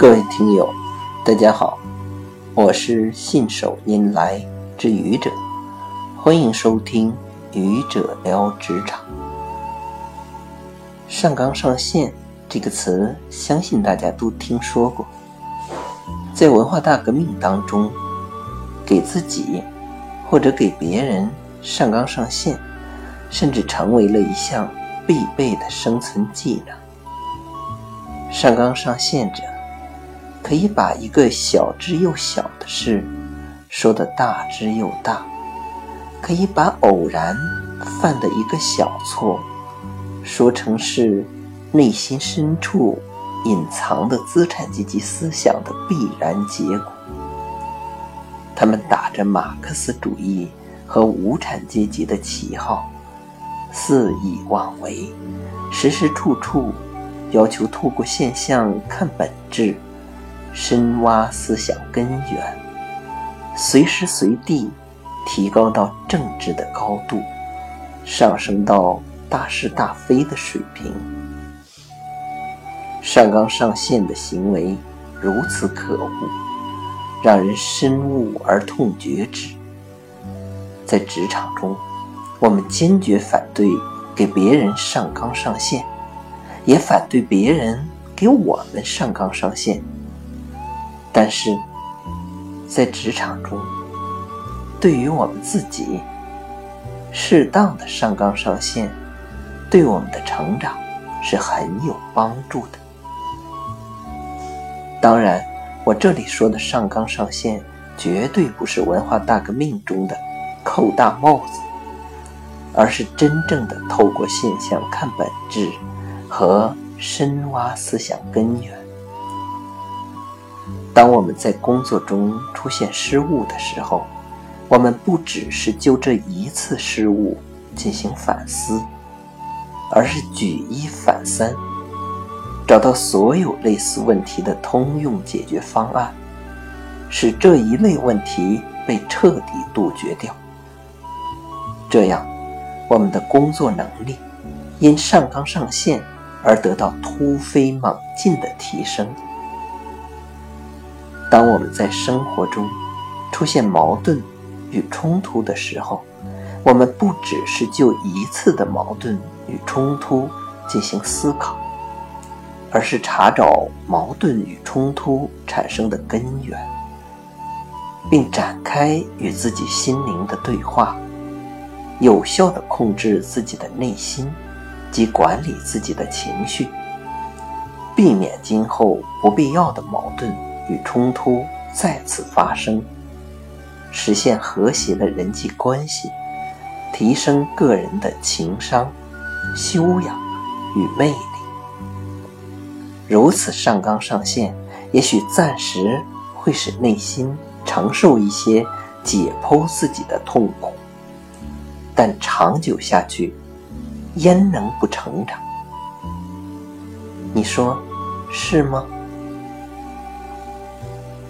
各位听友，大家好，我是信手拈来之愚者，欢迎收听愚者聊职场。上纲上线这个词，相信大家都听说过。在文化大革命当中，给自己或者给别人上纲上线，甚至成为了一项必备的生存技能。上纲上线者。可以把一个小之又小的事说得大之又大，可以把偶然犯的一个小错说成是内心深处隐藏的资产阶级思想的必然结果。他们打着马克思主义和无产阶级的旗号，肆意妄为，时时处处要求透过现象看本质。深挖思想根源，随时随地提高到政治的高度，上升到大是大非的水平。上纲上线的行为如此可恶，让人深恶而痛绝之。在职场中，我们坚决反对给别人上纲上线，也反对别人给我们上纲上线。但是，在职场中，对于我们自己，适当的上纲上线，对我们的成长是很有帮助的。当然，我这里说的上纲上线，绝对不是文化大革命中的扣大帽子，而是真正的透过现象看本质和深挖思想根源。当我们在工作中出现失误的时候，我们不只是就这一次失误进行反思，而是举一反三，找到所有类似问题的通用解决方案，使这一类问题被彻底杜绝掉。这样，我们的工作能力因上纲上线而得到突飞猛进的提升。当我们在生活中出现矛盾与冲突的时候，我们不只是就一次的矛盾与冲突进行思考，而是查找矛盾与冲突产生的根源，并展开与自己心灵的对话，有效地控制自己的内心及管理自己的情绪，避免今后不必要的矛盾。与冲突再次发生，实现和谐的人际关系，提升个人的情商、修养与魅力。如此上纲上线，也许暂时会使内心承受一些解剖自己的痛苦，但长久下去，焉能不成长？你说是吗？